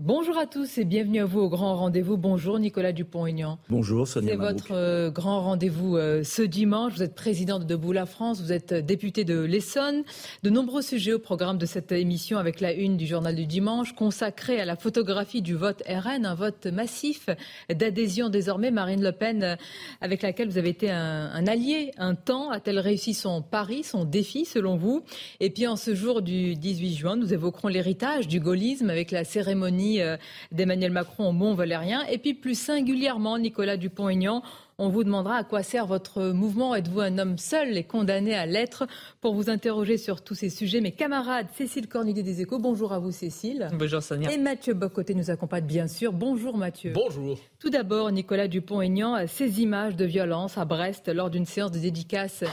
Bonjour à tous et bienvenue à vous au grand rendez-vous. Bonjour Nicolas Dupont-Aignan. Bonjour Sonia C'est votre euh, grand rendez-vous euh, ce dimanche. Vous êtes président de Debout la France, vous êtes euh, député de l'Essonne. De nombreux sujets au programme de cette émission avec la une du journal du dimanche consacrée à la photographie du vote RN, un vote massif d'adhésion désormais. Marine Le Pen, avec laquelle vous avez été un, un allié un temps, a-t-elle réussi son pari, son défi selon vous? Et puis en ce jour du 18 juin, nous évoquerons l'héritage du gaullisme avec la cérémonie euh, d'Emmanuel Macron au Mont-Valérien. Et puis plus singulièrement, Nicolas Dupont-Aignan, on vous demandera à quoi sert votre mouvement. Êtes-vous un homme seul et condamné à l'être Pour vous interroger sur tous ces sujets, mes camarades Cécile Cornudet des Échos, bonjour à vous Cécile. Bonjour Sonia. Et Mathieu Bocoté nous accompagne bien sûr. Bonjour Mathieu. Bonjour. Tout d'abord, Nicolas Dupont-Aignan, ces images de violence à Brest lors d'une séance de dédicace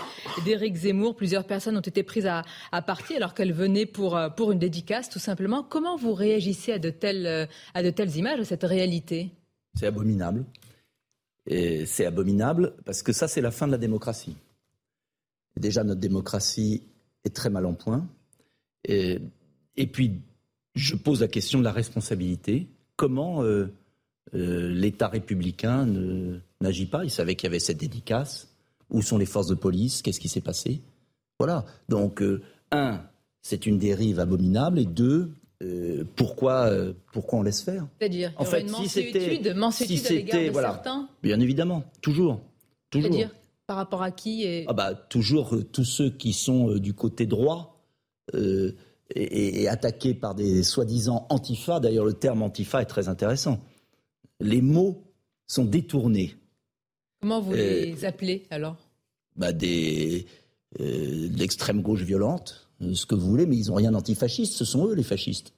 d'Éric Zemmour. Plusieurs personnes ont été prises à, à partie alors qu'elles venaient pour, euh, pour une dédicace, tout simplement. Comment vous réagissez à de telles, euh, à de telles images, à cette réalité? C'est abominable. C'est abominable parce que ça, c'est la fin de la démocratie. Déjà, notre démocratie est très mal en point. Et, puis, je pose la question de la responsabilité. Comment euh, euh, l'État républicain n'agit pas? Il savait qu'il y avait cette dédicace. Où sont les forces de police? Qu'est-ce qui s'est passé? Voilà. Donc, euh, un, c'est une dérive abominable. Et deux, euh, pourquoi, euh, pourquoi on laisse faire? C'est-à-dire, En fait, une si c'était- si à l'égard c'était- de voilà. certains? Bien évidemment, toujours. Toujours. C'est-à-dire, par rapport à qui et... Ah bah, toujours euh, tous ceux qui sont du côté droit et, et- attaqués par des soi-disant antifa. D'ailleurs, le terme antifa est très intéressant. Les mots sont détournés. Comment vous les appelez alors? Bah, des, de l'extrême gauche violente, ce que vous voulez, mais ils n'ont rien d'antifasciste. Ce sont eux les fascistes.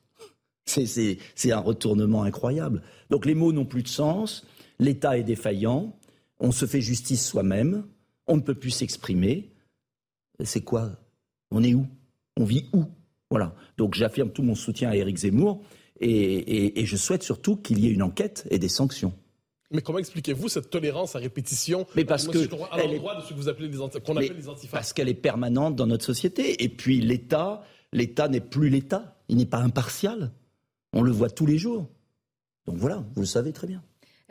C'est- un retournement incroyable. Donc les mots n'ont plus de sens. L'État est défaillant. On se fait justice soi-même. On ne peut plus s'exprimer. C'est quoi? On est où? On vit où? Voilà. Donc j'affirme tout mon soutien à Éric Zemmour et- et je souhaite surtout qu'il y ait une enquête et des sanctions. Mais comment expliquez-vous cette tolérance à répétition Mais parce moi, que si je comprends, à elle est- l'endroit de ce que vous appelez les anti- qu'on Mais appelle les antifas Parce qu'elle est permanente dans notre société. Et puis l'État, l'État n'est plus l'État. Il n'est pas impartial. On le voit tous les jours. Donc voilà, vous le savez très bien.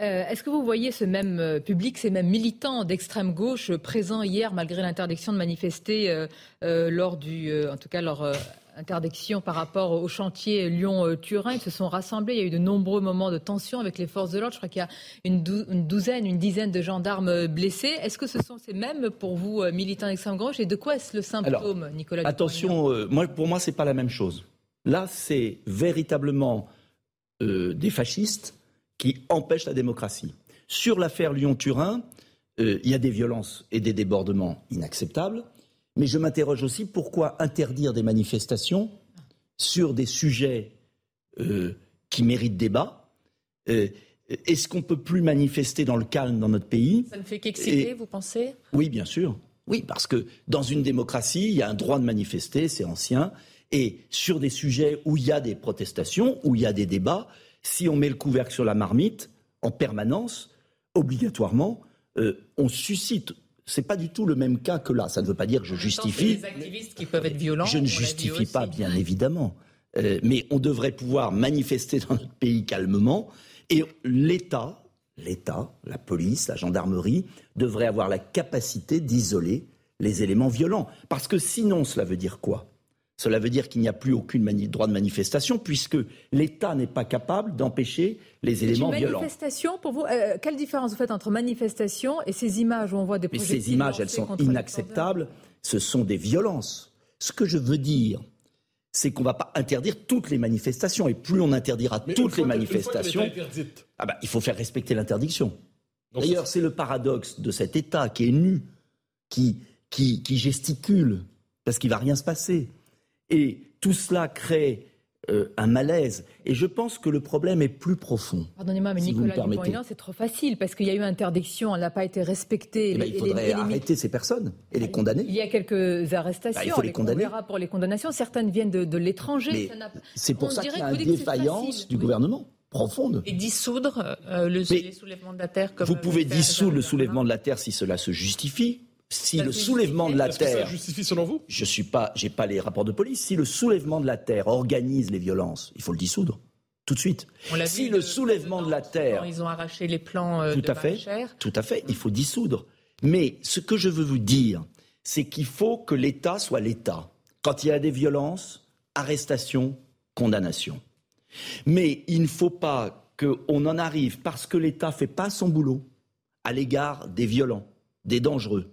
Euh, Est-ce que vous voyez ce même euh, public, ces mêmes militants d'extrême gauche présents hier malgré l'interdiction de manifester euh, euh, lors du, euh, en tout cas leur euh, interdiction par rapport au chantier Lyon-Turin Ils se sont rassemblés. Il y a eu de nombreux moments de tension avec les forces de l'ordre. Je crois qu'il y a une, dou- une douzaine, une dizaine de gendarmes blessés. Est-ce que ce sont ces mêmes pour vous euh, militants d'extrême gauche? Et de quoi est-ce le symptôme, Nicolas Dupont-Aignan? Attention, euh, moi, pour moi, c'est pas la même chose. Là, c'est véritablement euh, des fascistes qui empêchent la démocratie. Sur l'affaire Lyon-Turin, euh, il y a des violences et des débordements inacceptables. Mais je m'interroge aussi pourquoi interdire des manifestations sur des sujets euh, qui méritent débat. Euh, Est-ce qu'on peut plus manifester dans le calme dans notre pays? Ça ne fait qu'exciter, Et- vous pensez? Oui, bien sûr. Oui, parce que dans une démocratie, il y a un droit de manifester, c'est ancien. Et sur des sujets où il y a des protestations, où il y a des débats, si on met le couvercle sur la marmite en permanence, obligatoirement, euh, on suscite. C'est pas du tout le même cas que là. Ça ne veut pas dire que je justifie. Les activistes qui peuvent être violents. Je ne justifie pas, bien évidemment. Euh, mais on devrait pouvoir manifester dans notre pays calmement. Et l'État, l'État, la police, la gendarmerie, devrait avoir la capacité d'isoler les éléments violents. Parce que sinon, cela veut dire quoi? Cela veut dire qu'il n'y a plus aucun droit de manifestation, puisque l'État n'est pas capable d'empêcher les éléments une violents. manifestation pour vous euh, Quelle différence vous faites entre manifestation et ces images où on voit des Mais projectiles ces images, elles sont inacceptables. Ce sont des violences. Ce que je veux dire, c'est qu'on ne va pas interdire toutes les manifestations. Et plus on interdira Mais toutes les manifestations, ah bah, il faut faire respecter l'interdiction. donc D'ailleurs, c'est le paradoxe de cet État qui est nu, qui, qui, qui gesticule, parce qu'il va rien se passer, et tout cela crée euh, un malaise. Et je pense que le problème est plus profond. Pardonnez-moi, mais si vous me Nicolas permettez. Dupont-Aignan, c'est trop facile parce qu'il y a eu interdiction, elle n'a pas été respectée. Eh ben, il faudrait et les- arrêter ces personnes et les condamner. Il y a quelques arrestations. Bah, il faut les condamner. On verra pour les condamnations. Certaines viennent de, de l'étranger. C'est pour on ça qu'il y a une défaillance du Oui. gouvernement profonde. Et dissoudre euh, le, les soulèvements de la terre comme Vous pouvez dissoudre le soulèvement de la terre si cela se justifie. Si Ça le soulèvement de la Est-ce que ça terre, justifie selon vous? Je suis pas, j'ai pas les rapports de police. Si le soulèvement de la terre organise les violences, il faut le dissoudre tout de suite. On l'a Si le de- soulèvement de la terre, Quand ils ont arraché les plans euh, tout de à fait, tout à fait, il faut dissoudre. Mais ce que je veux vous dire, c'est qu'il faut que l'État soit l'État. Quand il y a des violences, arrestation, condamnation. Mais il ne faut pas qu'on en arrive parce que l'État fait pas son boulot à l'égard des violents, des dangereux,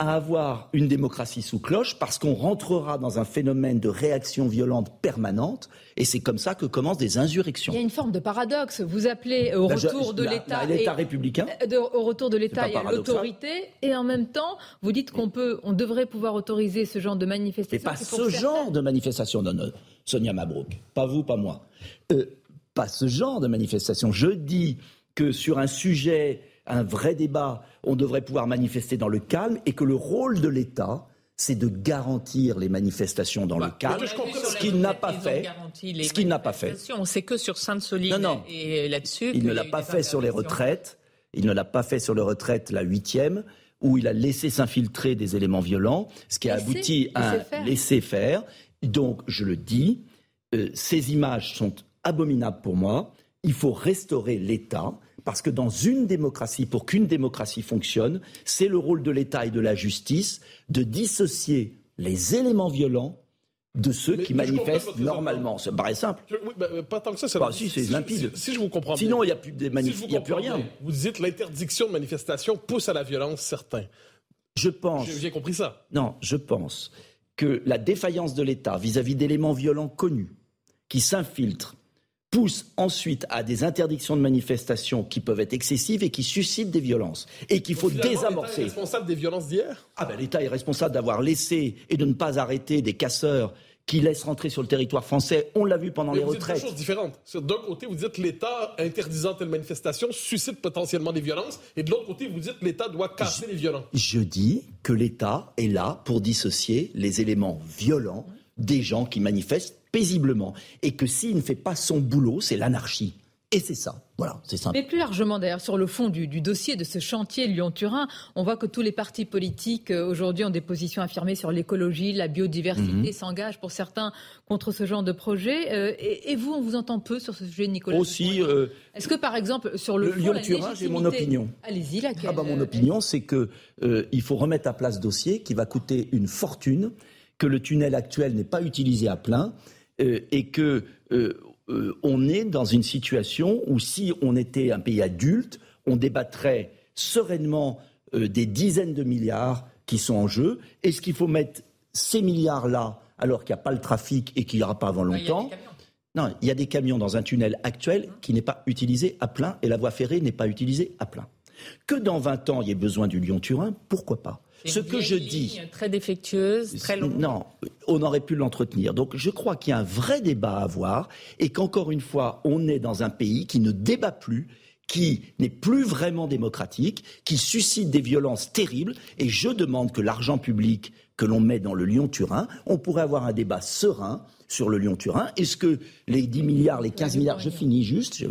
à avoir une démocratie sous cloche parce qu'on rentrera dans un phénomène de réaction violente permanente et c'est comme ça que commencent des insurrections. Il y a une forme de paradoxe. Vous appelez au Ben, je- retour de l'État. L'État républicain de- au retour de l'État pas et à l'autorité, et en même temps, vous dites qu'on peut, on devrait pouvoir autoriser ce genre de Mais manifestation. pas qui, ce certains- genre de manifestation, non, non, Sonia Mabrouk. Pas vous, pas moi. Euh, pas ce genre de manifestation. Je dis que sur un sujet, un vrai débat, on devrait pouvoir manifester dans le calme et que le rôle de l'État, c'est de garantir les manifestations dans le Bah, calme, je comprends ce qu'il n'a pas fait. Ce qu'il n'a pas fait. On sait que sur Sainte-Soline Non, non. et là-dessus. Il ne l'a pas fait sur les retraites. Il ne l'a pas fait sur les retraites, la huitième, où il a laissé s'infiltrer des éléments violents, ce qui a abouti à laisser un faire. laisser-faire. Donc, je le dis, euh, ces images sont abominables pour moi. Il faut restaurer l'État. Parce que dans une démocratie, pour qu'une démocratie fonctionne, c'est le rôle de l'État et de la justice de dissocier les éléments violents de ceux Mais- qui manifestent normalement. Ça me paraît simple. Je- oui, ben, euh, pas tant que ça. c'est- Bah, si, c'est limpide. Si, si je vous comprends bien. Sinon, il n'y a plus de Si manif- il a plus rien. bien, Vous dites l'interdiction de manifestation pousse à la violence, certains. Je pense. J'ai compris ça. Non, je pense que la défaillance de l'État vis-à-vis d'éléments violents connus qui s'infiltrent pousse ensuite à des interdictions de manifestation qui peuvent être excessives et qui suscitent des violences et qu'il faut Finalement, l'État est désamorcer. responsable des violences d'hier? Ah ben, L'État est responsable d'avoir laissé et de ne pas arrêter des casseurs qui laissent rentrer sur le territoire français. On l'a vu pendant Mais les vous dites deux retraites. choses différentes. C'est- D'un côté, vous dites l'État interdisant telle manifestation suscite potentiellement des violences, et de l'autre côté, vous dites l'État doit casser les violents. Je dis que l'État est là pour dissocier les éléments violents des gens qui manifestent paisiblement. Et que s'il ne fait pas son boulot, c'est l'anarchie. Et c'est ça. Voilà, c'est simple. Mais plus largement, d'ailleurs, sur le fond du, du dossier de ce chantier Lyon-Turin, on voit que tous les partis politiques euh, aujourd'hui ont des positions affirmées sur l'écologie, la biodiversité, Mhm. s'engagent pour certains contre ce genre de projet. Euh, et, et vous, on vous entend peu sur ce sujet, Nicolas Aussi, euh, Est-ce que, par exemple, sur le, le Lyon-Turin, j'ai mon opinion. Allez-y, laquelle Ah bah, mon opinion, c'est que euh, il faut remettre à place ce dossier qui va coûter une fortune, que le tunnel actuel n'est pas utilisé à plein euh, et que euh, euh, on est dans une situation où si on était un pays adulte, on débattrait sereinement des dizaines de milliards qui sont en jeu. Est-ce qu'il faut mettre ces milliards-là alors qu'il n'y a pas le trafic et qu'il n'y aura pas avant longtemps non, il y a des camions dans un tunnel actuel qui n'est pas utilisé à plein et la voie ferrée n'est pas utilisée à plein. Que dans 20 ans, il y ait besoin du Lyon-Turin, pourquoi pas? Ce que je dis, Très défectueuse, très longue. non, on aurait pu l'entretenir. Donc je crois qu'il y a un vrai débat à avoir et qu'encore une fois, on est dans un pays qui ne débat plus qui n'est plus vraiment démocratique, qui suscite des violences terribles, et je demande que l'argent public que l'on met dans le Lyon-Turin, on pourrait avoir un débat serein sur le Lyon-Turin. Est-ce que les 10 milliards, les 15 milliards, je finis juste, je-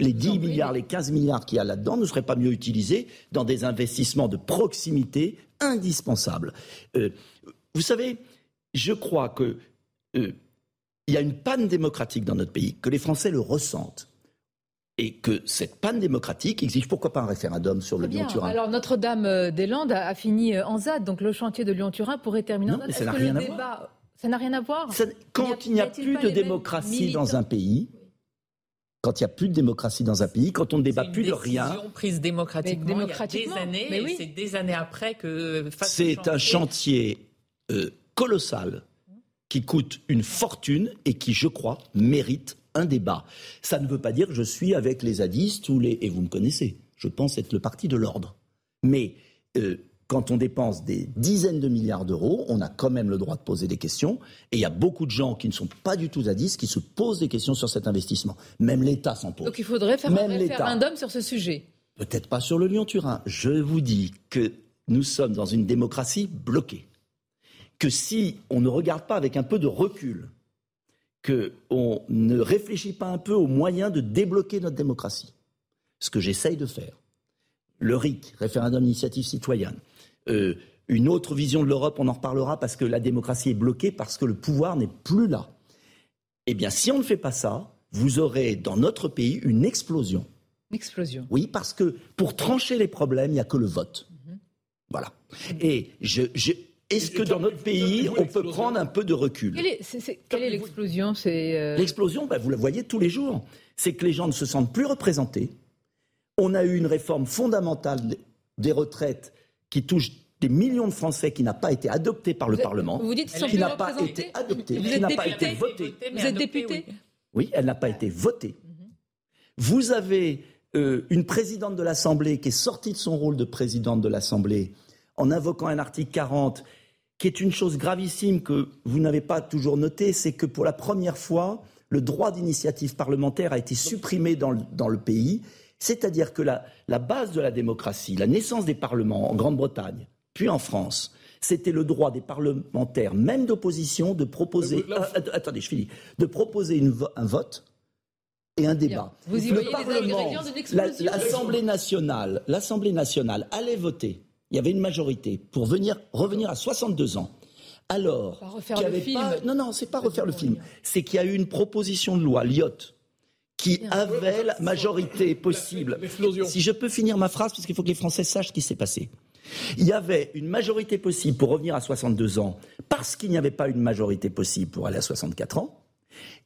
les 10 milliards, les 15 milliards qu'il y a là-dedans ne seraient pas mieux utilisés dans des investissements de proximité indispensables Euh, Vous savez, je crois que euh, il y a une panne démocratique dans notre pays, que les Français le ressentent. Et que cette panne démocratique exige pourquoi pas un référendum sur le. Lyon-Turin Alors Notre-Dame-des-Landes a, a fini euh, en ZAD, donc le chantier de Lyon-Turin pourrait terminer Non, en ZAD. mais ça n'a rien à voir. débat, Ça n'a rien à voir. Ça- Quand il n'y a, plus de démocratie dans un pays, quand il n'y a plus de démocratie dans un pays, quand on ne débat C'est une plus de rien, décision prise démocratiquement, Mais il y a démocratiquement, des années, mais oui. et c'est des années après que c'est un chantier euh, colossal qui coûte une fortune et qui, je crois, mérite un débat. Ça ne veut pas dire que je suis avec les zadistes ou les... Et vous me connaissez, je pense être le parti de l'ordre. Mais euh, quand on dépense des dizaines de milliards d'euros, on a quand même le droit de poser des questions. Et il y a beaucoup de gens qui ne sont pas du tout zadistes qui se posent des questions sur cet investissement. Même l'État s'en pose. Donc il faudrait faire un référendum sur ce sujet. Peut-être pas sur le Lyon-Turin. Je vous dis que nous sommes dans une démocratie bloquée. Que si on ne regarde pas avec un peu de recul, qu'on ne réfléchit pas un peu aux moyens de débloquer notre démocratie, ce que j'essaye de faire, le RIC, référendum d'initiative citoyenne, euh, une autre vision de l'Europe, on en reparlera parce que la démocratie est bloquée, parce que le pouvoir n'est plus là. Eh bien, si on ne fait pas ça, vous aurez dans notre pays une explosion. Une explosion. Oui, parce que pour trancher les problèmes, il n'y a que le vote. Mhm. Voilà. Et je, est-ce que dans notre pays, on peut prendre un peu de recul? Quelle est, l'explosion? Euh, L'explosion, bah, vous la voyez tous les jours. C'est que les gens ne se sentent plus représentés. On a eu une réforme fondamentale des retraites qui touche des millions de Français qui n'a pas été adoptée par le Parlement, vous dites qui n'a pas été adoptée, qui n'a pas été votée. Vous êtes député oui. elle n'a pas été votée. Vous avez euh, une présidente de l'Assemblée qui est sortie de son rôle de présidente de l'Assemblée en invoquant un article 40 qui est une chose gravissime que vous n'avez pas toujours noté, c'est que pour la première fois, le droit d'initiative parlementaire a été supprimé dans le pays c'est-à-dire que la, base de la démocratie, la naissance des parlements en Grande-Bretagne, puis en France, c'était le droit des parlementaires, même d'opposition, de proposer. Euh, attendez, je finis. De proposer un vote et un débat. Vous y le Parlement, l'Assemblée nationale, l'Assemblée nationale allait voter. Il y avait une majorité pour venir revenir à 62 ans. Alors, refaire le film. non, non, c'est pas refaire le film. C'est qu'il y a eu une proposition de loi, Lyotte, qui avait la majorité possible. Si je peux finir ma phrase, parce qu'il faut que les Français sachent ce qui s'est passé. Il y avait une majorité possible pour revenir à 62 ans, parce qu'il n'y avait pas une majorité possible pour aller à 64 ans.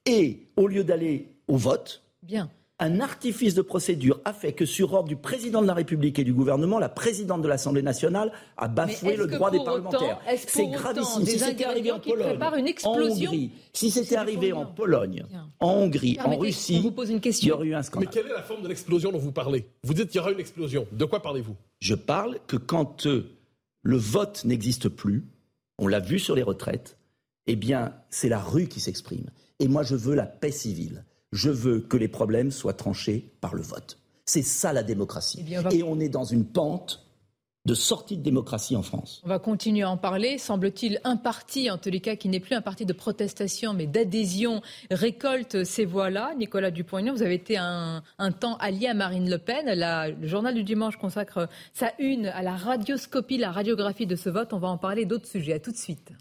Et au lieu d'aller au vote, Bien un artifice de procédure a fait que, sur ordre du président de la République et du gouvernement, la présidente de l'Assemblée nationale a bafoué le droit des parlementaires. C'est gravissime. Si c'était arrivé en Pologne, en Hongrie, si c'était arrivé en Pologne, en Hongrie, en Russie, vous pose une question. il y aurait eu un scandale. Mais quelle est la forme de l'explosion dont vous parlez? Vous dites qu'il y aura une explosion. De quoi parlez-vous? Je parle que quand euh, le vote n'existe plus, on l'a vu sur les retraites, eh bien, c'est la rue qui s'exprime. Et moi, je veux la paix civile je veux que les problèmes soient tranchés par le vote. C'est ça la démocratie. Eh Et on est dans une pente de sortie de démocratie en France. On va continuer à en parler. Semble-t-il, un parti, en tous les cas, qui n'est plus un parti de protestation, mais d'adhésion, récolte ces voix-là. Nicolas Dupont-Aignan, vous avez été un, temps allié à Marine Le Pen. le journal du dimanche consacre sa une à la radioscopie, la radiographie de ce vote. On va en parler d'autres sujets. À tout de suite.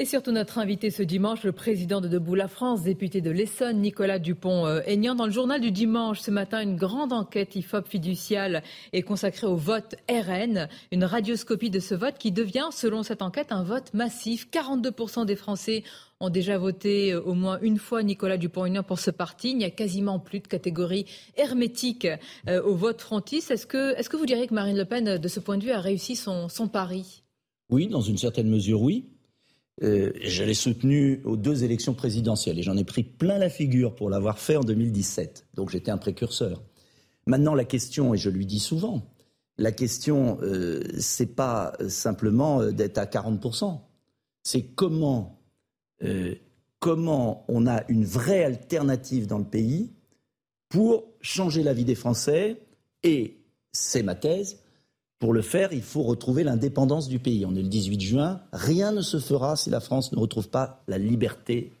Et surtout notre invité ce dimanche, le président de Debout la France, député de l'Essonne, Nicolas Dupont-Aignan. Dans le journal du dimanche, ce matin, une grande enquête IFOP fiduciale est consacrée au vote RN, une radioscopie de ce vote qui devient, selon cette enquête, un vote massif. 42% des Français ont déjà voté euh, au moins une fois Nicolas Dupont-Aignan pour ce parti. Il n'y a quasiment plus de catégorie hermétique euh, au vote frontiste. Est-ce que, est que vous diriez que Marine Le Pen, de ce point de vue, a réussi son pari? Oui, dans une certaine mesure, oui. Euh, je l'ai soutenu aux deux élections présidentielles et j'en ai pris plein la figure pour l'avoir fait en 2017. Donc j'étais un précurseur. Maintenant, la question, et je lui dis souvent, la question, euh, c'est pas simplement euh, d'être à 40%. C'est comment, euh, comment on a une vraie alternative dans le pays pour changer la vie des Français. Et c'est ma thèse, pour le faire, il faut retrouver l'indépendance du pays. On est le 18 juin. Rien ne se fera si la France ne retrouve pas la liberté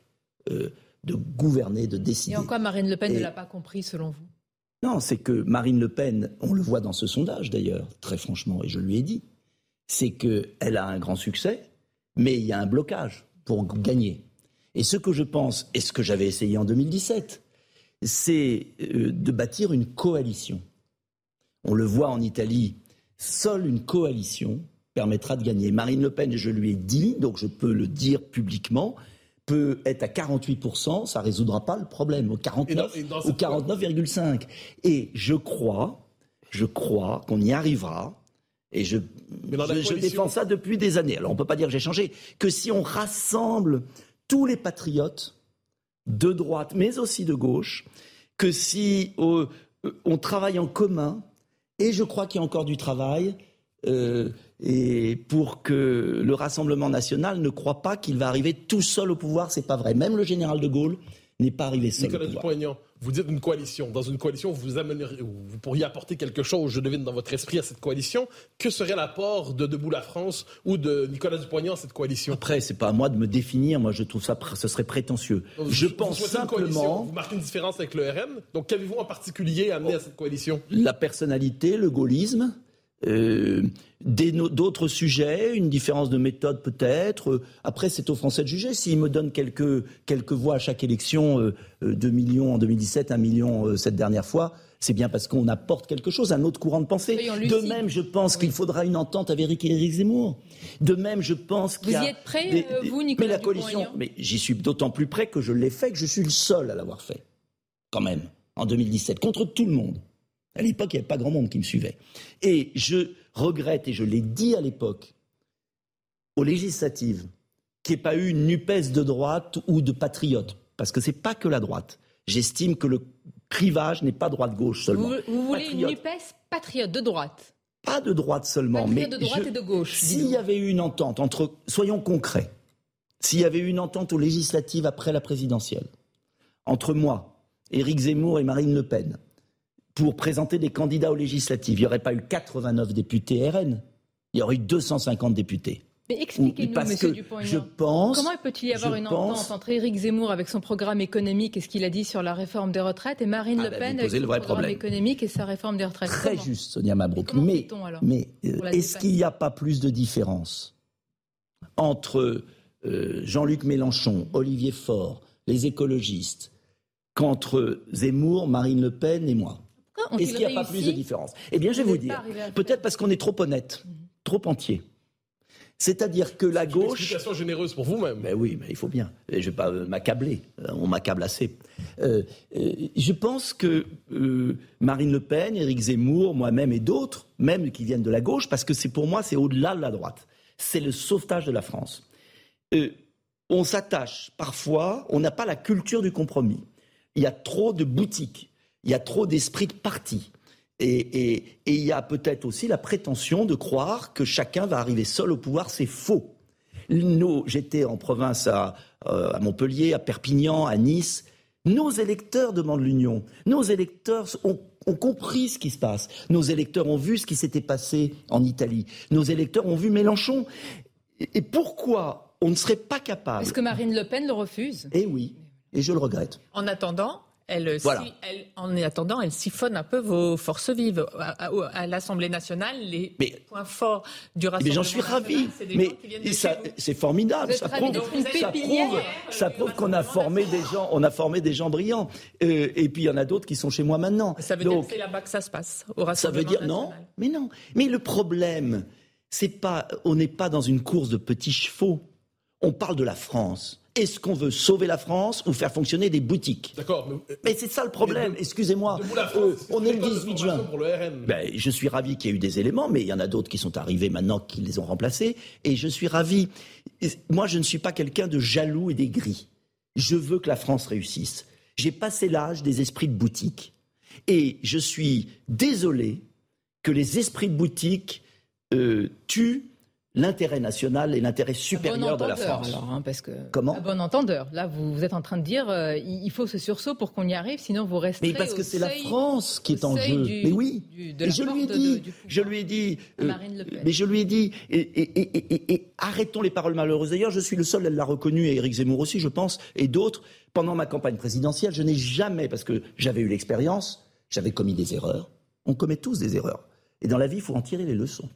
euh, de gouverner, de décider. Et en quoi Marine Le Pen ne l'a pas compris, selon vous? Non, c'est que Marine Le Pen, on le voit dans ce sondage d'ailleurs, très franchement, et je lui ai dit, c'est qu'elle a un grand succès, mais il y a un blocage pour gagner. Et ce que je pense, et ce que j'avais essayé en 2017, c'est euh, de bâtir une coalition. On le voit en Italie Seule une coalition permettra de gagner. Marine Le Pen, je lui ai dit, donc je peux le dire publiquement, peut être à 48%, ça ne résoudra pas le problème, au 49 ou 49,5. Et je crois, je crois qu'on y arrivera. Et je, je, défends ça depuis des années. Alors on ne peut pas dire que j'ai changé. Que si on rassemble tous les patriotes de droite, mais aussi de gauche, que si euh, on travaille en commun et je crois qu'il y a encore du travail. Euh, et pour que le Rassemblement national ne croit pas qu'il va arriver tout seul au pouvoir, c'est pas vrai. Même le général de Gaulle n'est pas arrivé seul Nicolas au pouvoir. Vous dites une coalition. Dans une coalition, vous, pourriez apporter quelque chose, je devine, dans votre esprit à cette coalition. Que serait l'apport de Debout la France ou de Nicolas Dupont-Aignan à cette coalition? Après, c'est pas à moi de me définir. Moi, je trouve ça, ce serait prétentieux. Je Vous pense simplement Vous marquez une différence avec le RN. Donc, qu'avez-vous en particulier amené à cette coalition? La personnalité, le gaullisme, euh, d'autres sujets, une différence de méthode peut-être. Euh, Après, c'est aux Français de juger. S'ils me donnent quelques, quelques voix à chaque élection, euh, euh, 2 millions en 2017, 1 million euh, cette dernière fois, c'est bien parce qu'on apporte quelque chose, un autre courant de pensée. De même, je pense qu'il faudra une entente avec Éric Zemmour. De même, je pense qu'il y Vous y êtes prêt, des- euh, des- vous, Nicolas Mais la coalition, mais j'y suis d'autant plus près que je l'ai fait, que je suis le seul à l'avoir fait, quand même, en 2017, contre tout le monde. À l'époque, il n'y avait pas grand monde qui me suivait. Et je regrette, et je l'ai dit à l'époque, aux législatives, qu'il n'y ait pas eu une NUPES de droite ou de patriote. Parce que c'est pas que la droite. J'estime que le clivage n'est pas droite-gauche seulement. Vous, vous voulez Patriote. une NUPES patriote de droite Pas de droite seulement, Patriote mais de droite je- et de gauche, S'il y avait eu une entente entre, soyons concrets, s'il y avait eu une entente aux législatives après la présidentielle, entre moi, Éric Zemmour et Marine Le Pen, pour présenter des candidats aux législatives, il n'y aurait pas eu 89 députés RN, il y aurait eu 250 députés. Mais Ou- expliquez-nous, monsieur que Dupont-Aignan. je pense, Comment peut-il y avoir une pense- entente entre Éric Zemmour avec son programme économique et ce qu'il a dit sur la réforme des retraites et Marine Ah Le ben, Pen avec son programme problème. économique et sa réforme des retraites Très Comment juste, Sonia Mabrouk. Mais, euh, est-ce qu'il n'y a pas plus de différence entre euh, Jean-Luc Mélenchon, Olivier Faure, les écologistes, qu'entre Zemmour, Marine Le Pen et moi? Ont-ils Est-ce qu'il n'y a pas plus de différence? Eh bien, je vais Vous dire. Peut-être parce qu'on est trop honnête, trop entier. C'est-à-dire que la Une gauche. explication généreuse pour vous-même. Ben oui, mais il faut bien. Et je ne vais pas euh, m'accabler. Euh, On m'accable assez. Euh, euh, je pense que euh, Marine Le Pen, Éric Zemmour, moi-même et d'autres, même qui viennent de la gauche, parce que c'est pour moi, c'est au-delà de la droite. C'est le sauvetage de la France. Euh, on s'attache parfois, on n'a pas la culture du compromis. Il y a trop de boutiques, il y a trop d'esprit de parti. Et, et- et il y a peut-être aussi la prétention de croire que chacun va arriver seul au pouvoir. C'est faux. Nous, j'étais en province à, euh, à Montpellier, à Perpignan, à Nice. Nos électeurs demandent l'union. Nos électeurs ont, ont compris ce qui se passe. Nos électeurs ont vu ce qui s'était passé en Italie. Nos électeurs ont vu Mélenchon. Et, et pourquoi on ne serait pas capable Est-ce que Marine Le Pen le refuse Eh oui, et je le regrette. En attendant, elle, Voilà. si- elle- en attendant, elle siphonne un peu vos forces vives. À, à- à l'Assemblée nationale, les Mais- points forts du Mais Rassemblement j'en suis ravi. c'est Mais ça- formidable. Ça prouve, ça pépinière, prouve, ça qu'on a formé des gens, on a formé des gens brillants. Euh, et puis il y en a d'autres qui sont chez moi maintenant. Ça veut Donc, dire que c'est là-bas que ça se passe, au ça Rassemblement veut dire non, mais non. Mais le problème, c'est pas, on n'est pas dans une course de petits chevaux. On parle de la France. Est-ce qu'on veut sauver la France ou faire fonctionner des boutiques? D'accord. Mais, Mais c'est ça le problème. Excusez-moi. Euh, on est le une école de 18 formation juin. Pour le RN. Ben, je suis ravi qu'il y ait eu des éléments, mais il y en a d'autres qui sont arrivés maintenant qui les ont remplacés. Et je suis ravi. Moi, je ne suis pas quelqu'un de jaloux et d'aigri. Je veux que la France réussisse. J'ai passé l'âge des esprits de boutique. Et je suis désolé que les esprits de boutique euh, tuent l'intérêt national et l'intérêt supérieur de la France. alors, hein, parce que Comment à bon entendeur. Là, vous, vous êtes en train de dire euh, il faut ce sursaut pour qu'on y arrive, sinon vous resterez. Mais parce que c'est la France qui est en jeu. du- mais oui. du- de Et je lui ai dit, de- je lui ai dit, mais je lui ai dit, et arrêtons les paroles malheureuses. D'ailleurs, je suis le seul, elle l'a reconnu, et Éric Zemmour aussi, je pense, et d'autres. Pendant ma campagne présidentielle, je n'ai jamais, parce que j'avais eu l'expérience, j'avais commis des erreurs. On commet tous des erreurs. Et dans la vie, il faut en tirer les leçons.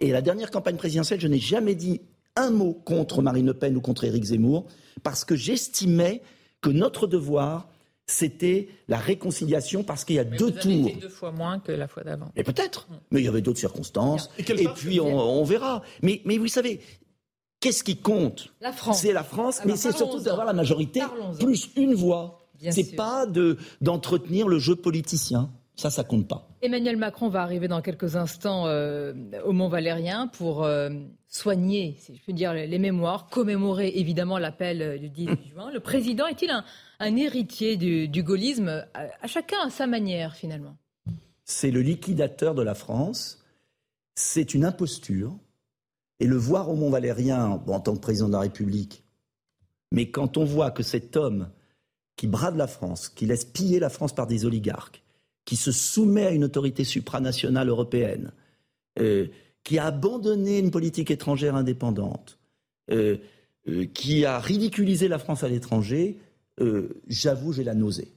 Et la dernière campagne présidentielle, je n'ai jamais dit un mot contre Marine Le Pen ou contre Éric Zemmour, parce que j'estimais que notre devoir, c'était la réconciliation, parce qu'il y a Mais deux vous avez tours. été deux fois moins que la fois d'avant. Et peut-être. Mais il y avait d'autres circonstances. Et puis on, on verra. Mais, mais vous savez, qu'est-ce qui compte La France. C'est la France, mais c'est surtout d'avoir la majorité plus une voix. C'est pas de d'entretenir le jeu politicien. Ça, ça compte pas. Emmanuel Macron va arriver dans quelques instants euh, au Mont Valérien pour euh, soigner, si je puis dire, les mémoires, commémorer évidemment l'appel euh, du 10 juin. Le président est-il un, un héritier du, du gaullisme à, à chacun à sa manière finalement? C'est le liquidateur de la France, c'est une imposture. Et le voir au Mont Valérien, en tant que président de la République, mais quand on voit que cet homme qui brade la France, qui laisse piller la France par des oligarques, qui se soumet à une autorité supranationale européenne, euh, qui a abandonné une politique étrangère indépendante, euh, euh, qui a ridiculisé la France à l'étranger, j'avoue, j'ai la nausée.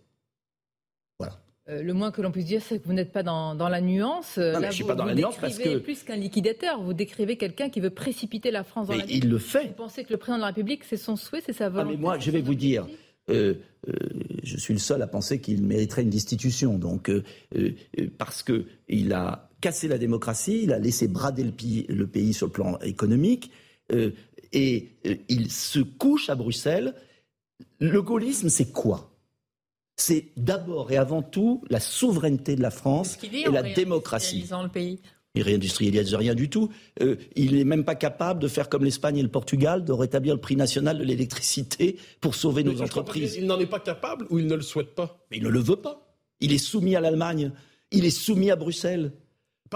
Voilà. le moins que l'on puisse dire, c'est que vous n'êtes pas dans, la nuance. Non, je ne suis pas dans la nuance parce que. plus qu'un liquidateur, vous décrivez quelqu'un qui veut précipiter la France dans mais la Il le fait. Vous pensez que le président de la République, c'est son souhait, c'est sa volonté ah, mais moi, je vais vous dire. Euh, euh, je suis le seul à penser qu'il mériterait une destitution. Donc, euh, parce qu'il a cassé la démocratie, il a laissé brader le pays, sur le plan économique, et il se couche à Bruxelles. Le gaullisme, c'est quoi? C'est d'abord et avant tout la souveraineté de la France et la démocratie. Le pays? Il réindustrialise rien du tout. Euh, il n'est même pas capable de faire comme l'Espagne et le Portugal, de rétablir le prix national de l'électricité pour sauver nos entreprises. Il n'en est pas capable ou il ne le souhaite pas? Mais il ne le veut pas. Il est soumis à l'Allemagne. Il est soumis à Bruxelles.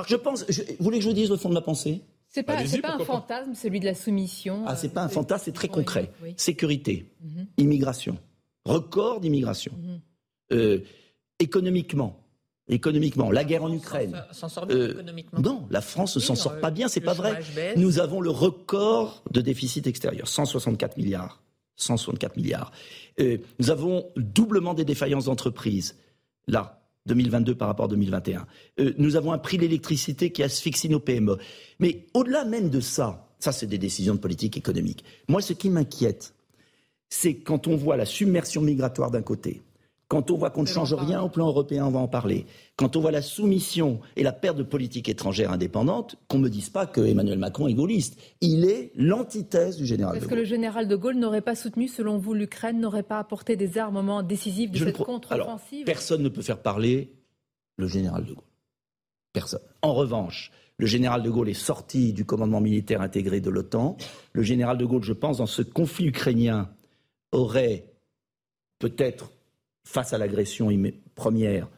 Je pense. vous voulez que je vous dise le fond de ma pensée? C'est pas, pas un fantasme, celui de la soumission. Ah, c'est pas un fantasme, c'est très concret. Sécurité, mhm. immigration, record d'immigration, mhm. euh, économiquement, économiquement. La guerre en Ukraine. S'en sort bien euh, économiquement. Non, la France ne s'en sort pas bien, c'est pas vrai. Nous avons le record de déficit extérieur, 164 milliards. 164 milliards. Euh, nous avons doublement des défaillances d'entreprises, là, 2022 par rapport à 2021. Euh, nous avons un prix de l'électricité qui asphyxie nos PME. Mais au-delà même de ça, ça c'est des décisions de politique économique. Moi, ce qui m'inquiète, c'est quand on voit la submersion migratoire d'un côté, quand on voit qu'on ne change rien au plan européen, on va en parler. Quand on voit la soumission et la perte de politique étrangère indépendante, qu'on ne me dise pas que Emmanuel Macron est gaulliste. Il est l'antithèse du général de Gaulle. Est-ce que le général de Gaulle n'aurait pas soutenu, selon vous, l'Ukraine, n'aurait pas apporté des armements décisifs de cette contre-offensive Personne ne peut faire parler le général de Gaulle. Personne. En revanche, le général de Gaulle est sorti du commandement militaire intégré de l'OTAN. Le général de Gaulle, je pense, dans ce conflit ukrainien, aurait peut-être face à l'agression première,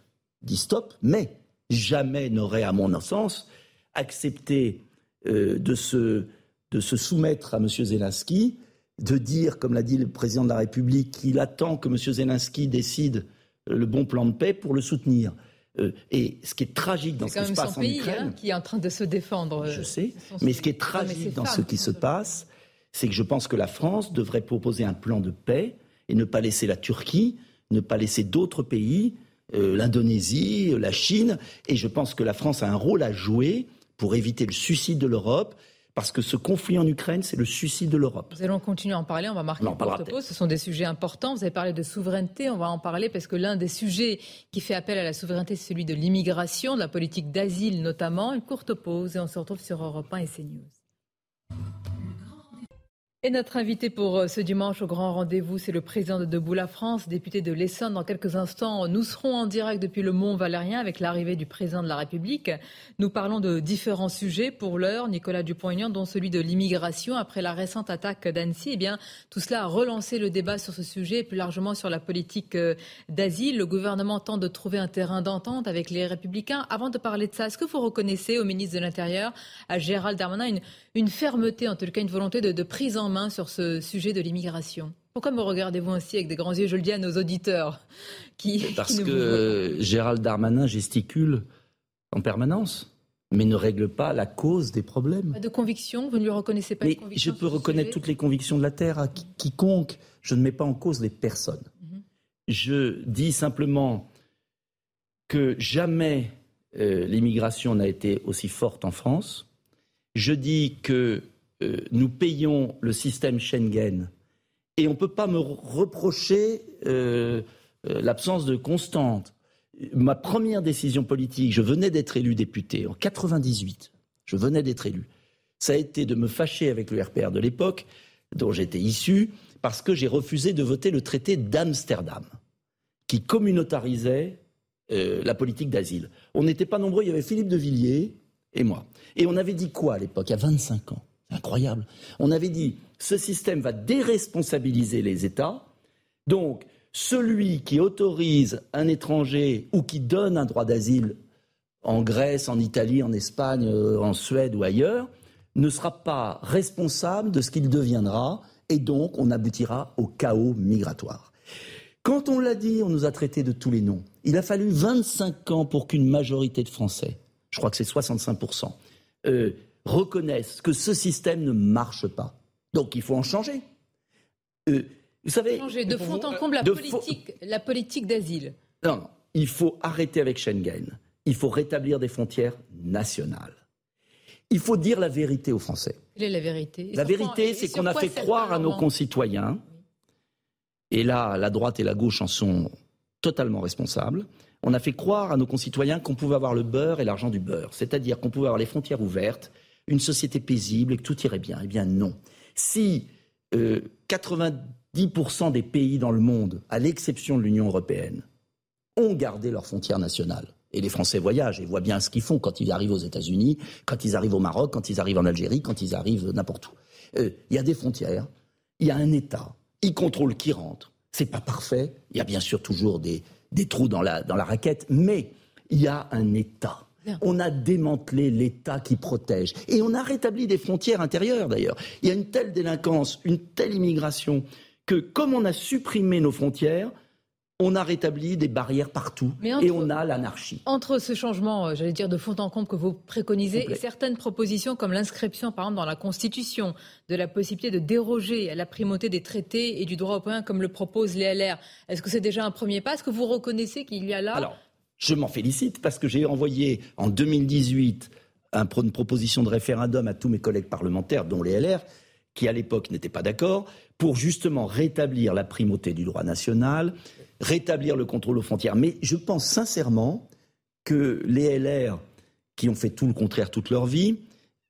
dit stop, mais jamais n'aurait, à mon sens, accepté euh, de, se, de se soumettre à M. Zelensky, de dire, comme l'a dit le président de la République, qu'il attend que M. Zelensky décide le bon plan de paix pour le soutenir. Euh, et ce qui est tragique dans ce qui se passe en pays, Ukraine, hein, qui est en train de se défendre. Je sais, mais ce qui est tragique dans ce qui se passe, c'est que je pense que la France devrait proposer un plan de paix et ne pas laisser la Turquie ne pas laisser d'autres pays, euh, l'Indonésie, la Chine, et je pense que la France a un rôle à jouer pour éviter le suicide de l'Europe. Parce que ce conflit en Ukraine, c'est le suicide de l'Europe. Nous allons continuer à en parler. On va marquer une pause. Ce sont des sujets importants. Vous avez parlé de souveraineté. On va en parler parce que l'un des sujets qui fait appel à la souveraineté, c'est celui de l'immigration, de la politique d'asile notamment. Une courte pause et on se retrouve sur Europe 1 et CNews. Et notre invité pour euh, ce dimanche au grand rendez-vous, c'est le président de Debout la France, député de l'Essonne. Dans quelques instants, nous serons en direct depuis le Mont Valérien avec l'arrivée du président de la République. Nous parlons de différents sujets pour l'heure, Nicolas Dupont-Aignan, dont celui de l'immigration. Après la récente attaque d'Annecy, eh bien, tout cela a relancé le débat sur ce sujet et plus largement sur la politique euh, d'asile. Le gouvernement tente de trouver un terrain d'entente avec les Républicains. Avant de parler de ça, est-ce que vous reconnaissez au ministre de l'Intérieur, à Gérald Darmanin, une, fermeté, en tout cas une volonté de prise en main sur ce sujet de l'immigration Pourquoi me regardez-vous ainsi avec des grands yeux? Je le dis à nos auditeurs. Qui, Parce que Gérald Darmanin gesticule en permanence mais ne règle pas la cause des problèmes. Pas de conviction? Vous ne lui reconnaissez pas mais Je peux reconnaître toutes les convictions de la Terre à quiconque. Je ne mets pas en cause les personnes. Mhm. Je dis simplement que jamais euh, l'immigration n'a été aussi forte en France. Je dis que euh, nous payons le système Schengen et on ne peut pas me reprocher euh, euh, l'absence de constante. Ma première décision politique, je venais d'être élu député en 98, je venais d'être élu, ça a été de me fâcher avec le RPR de l'époque, dont j'étais issu, parce que j'ai refusé de voter le traité d'Amsterdam, qui communautarisait la politique d'asile. On n'était pas nombreux, il y avait Philippe de Villiers et moi. Et on avait dit quoi à l'époque, il y a 25 ans? Incroyable. On avait dit, ce système va déresponsabiliser les États. Donc, celui qui autorise un étranger ou qui donne un droit d'asile en Grèce, en Italie, en Espagne, euh, en Suède ou ailleurs, ne sera pas responsable de ce qu'il deviendra et donc on aboutira au chaos migratoire. Quand on l'a dit, on nous a traités de tous les noms. Il a fallu 25 ans pour qu'une majorité de Français, je crois que c'est 65%, euh, reconnaissent que ce système ne marche pas. Donc il faut en changer. Euh, vous savez, changer de fond en comble la politique, la politique d'asile. Non, non, il faut arrêter avec Schengen. Il faut rétablir des frontières nationales. Il faut dire la vérité aux Français. Quelle est la vérité? La vérité, c'est qu'on a fait croire à nos concitoyens, et là, la droite et la gauche en sont totalement responsables, on a fait croire à nos concitoyens qu'on pouvait avoir le beurre et l'argent du beurre, c'est-à-dire qu'on pouvait avoir les frontières ouvertes, une société paisible et que tout irait bien. Eh bien non. Si 90% euh, des pays dans le monde, à l'exception de l'Union européenne, ont gardé leurs frontières nationales, et les Français voyagent et voient bien ce qu'ils font quand ils arrivent aux États-Unis, quand ils arrivent au Maroc, quand ils arrivent en Algérie, quand ils arrivent n'importe où. Euh, il y a des frontières, il y a un État, il contrôle qui rentre. C'est pas parfait, il y a bien sûr toujours des, trous dans la, dans la raquette, mais il y a un État. On a démantelé l'État qui protège. Et on a rétabli des frontières intérieures, d'ailleurs. Il y a une telle délinquance, une telle immigration, que comme on a supprimé nos frontières, on a rétabli des barrières partout et on a l'anarchie. Entre ce changement, euh, j'allais dire, de fond en comble que vous préconisez et certaines propositions comme l'inscription, par exemple, dans la Constitution de la possibilité de déroger à la primauté des traités et du droit européen comme le proposent les LR, est-ce que c'est déjà un premier pas? Est-ce que vous reconnaissez qu'il y a là... Alors, je m'en félicite parce que j'ai envoyé en 2018 une proposition de référendum à tous mes collègues parlementaires, dont les LR, qui à l'époque n'étaient pas d'accord, pour justement rétablir la primauté du droit national, rétablir le contrôle aux frontières. Mais je pense sincèrement que les LR, qui ont fait tout le contraire toute leur vie,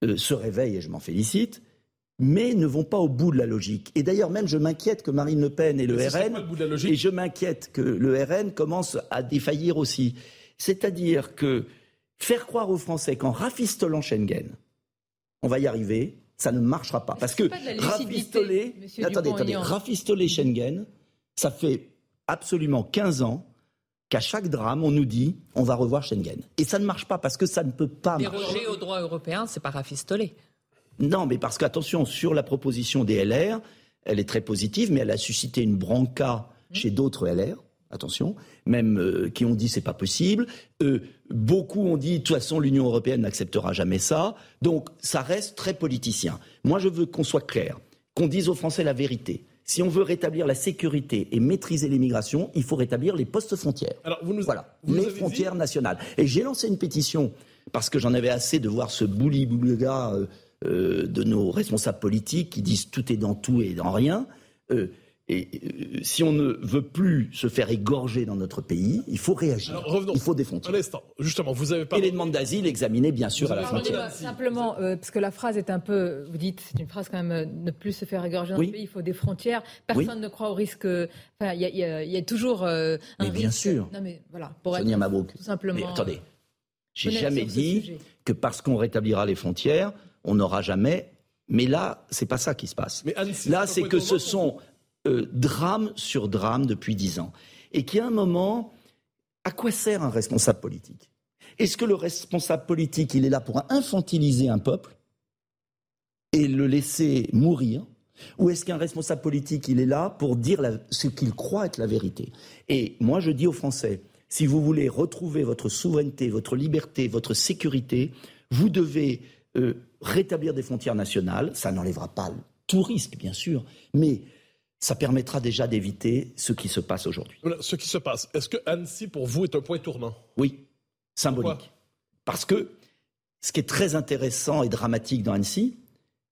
euh, se réveillent, et je m'en félicite, mais ne vont pas au bout de la logique. Et d'ailleurs, même, je m'inquiète que Marine Le Pen et le RN, et je m'inquiète que le RN commence à défaillir aussi. C'est-à-dire que faire croire aux Français qu'en rafistolant Schengen, on va y arriver, ça ne marchera pas. Parce que rafistoler, attendez, attendez, rafistoler Schengen, ça fait absolument 15 ans qu'à chaque drame, on nous dit on va revoir Schengen. Et ça ne marche pas parce que ça ne peut pas marcher. Déroger au droit européen, c'est pas rafistoler. Non, mais parce qu'attention, sur la proposition des LR, elle est très positive, mais elle a suscité une branca chez d'autres LR. Attention, même euh, qui ont dit c'est pas possible. Euh, beaucoup ont dit de toute façon l'Union européenne n'acceptera jamais ça. Donc ça reste très politicien. Moi je veux qu'on soit clair, qu'on dise aux Français la vérité. Si on veut rétablir la sécurité et maîtriser l'immigration, il faut rétablir les postes frontières. Alors, vous nous... Voilà, les frontières nationales. Et j'ai lancé une pétition parce que j'en avais assez de voir ce bouli-boulga euh, euh, de nos responsables politiques qui disent tout est dans tout et dans rien. Euh, et euh, si on ne veut plus se faire égorger dans notre pays, il faut réagir. il faut des frontières. Un instant, justement, vous avez pas. Et les demandes d'asile examinées, bien sûr, à la frontière. Simplement, euh, parce que la phrase est un peu. Vous dites, c'est une phrase quand même, euh, ne plus se faire égorger dans notre pays, il faut des frontières. Personne ne croit au risque. Enfin, il y, a toujours un mais Bien sûr. Non, mais voilà. Pour Sonia Mabrouk. Tout simplement. Mais attendez, j'ai jamais dit que parce qu'on rétablira les frontières, on n'aura jamais. Mais là, c'est pas ça qui se passe. Mais là, c'est que ce sont euh, drame sur drame depuis dix ans. Et qu'à un moment, à quoi sert un responsable politique? Est-ce que le responsable politique, il est là pour infantiliser un peuple et le laisser mourir? Ou est-ce qu'un responsable politique, il est là pour dire ce qu'il croit être la vérité? Et moi, je dis aux Français, si vous voulez retrouver votre souveraineté, votre liberté, votre sécurité, vous devez euh, rétablir des frontières nationales. Ça n'enlèvera pas tout risque, bien sûr, mais ça permettra déjà d'éviter ce qui se passe aujourd'hui. Ce qui se passe, est-ce que Annecy, pour vous, est un point tournant? Oui, symbolique. Parce que ce qui est très intéressant et dramatique dans Annecy,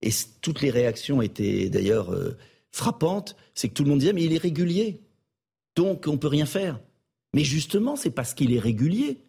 et toutes les réactions étaient d'ailleurs euh, frappantes, c'est que tout le monde disait mais il est régulier, donc on ne peut rien faire. Mais justement, c'est parce qu'il est régulier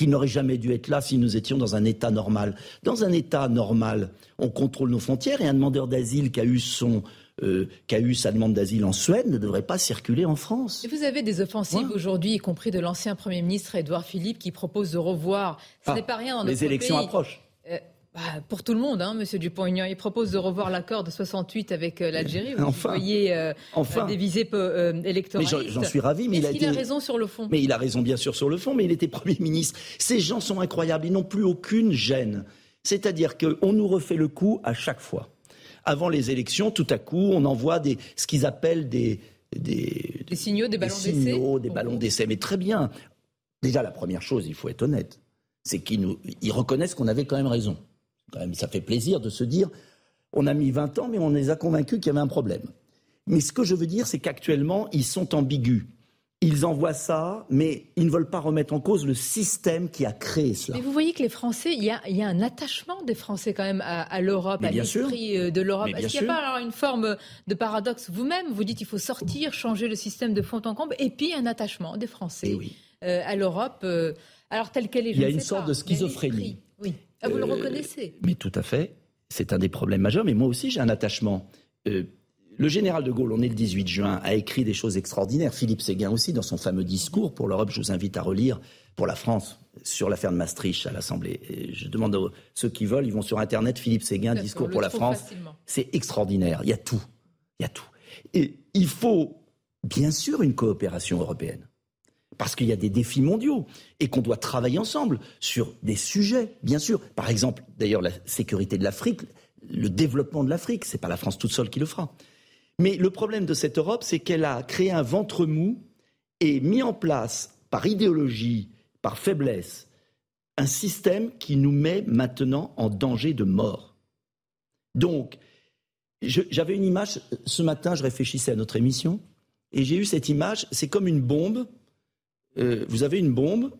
qu'il n'aurait jamais dû être là si nous étions dans un État normal. Dans un État normal, on contrôle nos frontières et un demandeur d'asile qui a eu son, euh, qui a eu sa demande d'asile en Suède ne devrait pas circuler en France. Et vous avez des offensives aujourd'hui, y compris de l'ancien Premier ministre Édouard Philippe, qui propose de revoir. Ce ah, n'est pas rien dans Les élections approchent. Euh, bah, pour tout le monde, hein, Monsieur Dupont-Aignan. Il propose de revoir l'accord de 68 avec euh, l'Algérie. Vous enfin, voyez euh, enfin. des visées euh, J'en suis ravi, mais il a, a raison sur le fond? Mais il a raison bien sûr sur le fond, mais il était Premier ministre. Ces gens sont incroyables, ils n'ont plus aucune gêne. C'est-à-dire qu'on nous refait le coup à chaque fois. Avant les élections, tout à coup, on envoie des, ce qu'ils appellent des, des, des, signaux, des ballons d'essai. Des, des ballons d'essai, mais très bien. Déjà, la première chose, il faut être honnête, c'est qu'ils ils reconnaissent qu'on avait quand même raison ça fait plaisir de se dire, on a mis 20 ans, mais on les a convaincus qu'il y avait un problème. Mais ce que je veux dire, c'est qu'actuellement, ils sont ambigus. Ils envoient ça, mais ils ne veulent pas remettre en cause le système qui a créé cela. Mais vous voyez que les Français, il y a, un attachement des Français quand même à, l'Europe, à l'esprit euh, de l'Europe. Est-ce qu'il n'y a pas alors une forme de paradoxe vous-même? Vous dites qu'il faut sortir, changer le système de fond en comble, et puis un attachement des Français eh euh, à l'Europe, euh, alors telle qu'elle est. il y a une sorte de schizophrénie. Oui. Ah, vous le euh, reconnaissez Mais tout à fait. C'est un des problèmes majeurs. Mais moi aussi, j'ai un attachement. Euh, le général de Gaulle, on est le 18 juin, a écrit des choses extraordinaires. Philippe Séguin aussi, dans son fameux discours pour l'Europe, je vous invite à relire, pour la France, sur l'affaire de Maastricht à l'Assemblée. je demande à ceux qui veulent, ils vont sur Internet, Philippe Séguin, discours pour la France. C'est extraordinaire. Il y a tout. Il y a tout. Et il faut, bien sûr, une coopération européenne parce qu'il y a des défis mondiaux et qu'on doit travailler ensemble sur des sujets, bien sûr. Par exemple, d'ailleurs, la sécurité de l'Afrique, le développement de l'Afrique, c'est pas la France toute seule qui le fera. Mais le problème de cette Europe, c'est qu'elle a créé un ventre mou et mis en place, par idéologie, par faiblesse, un système qui nous met maintenant en danger de mort. Donc, j'avais une image, ce matin, je réfléchissais à notre émission, et j'ai eu cette image, c'est comme une bombe euh, vous avez une bombe,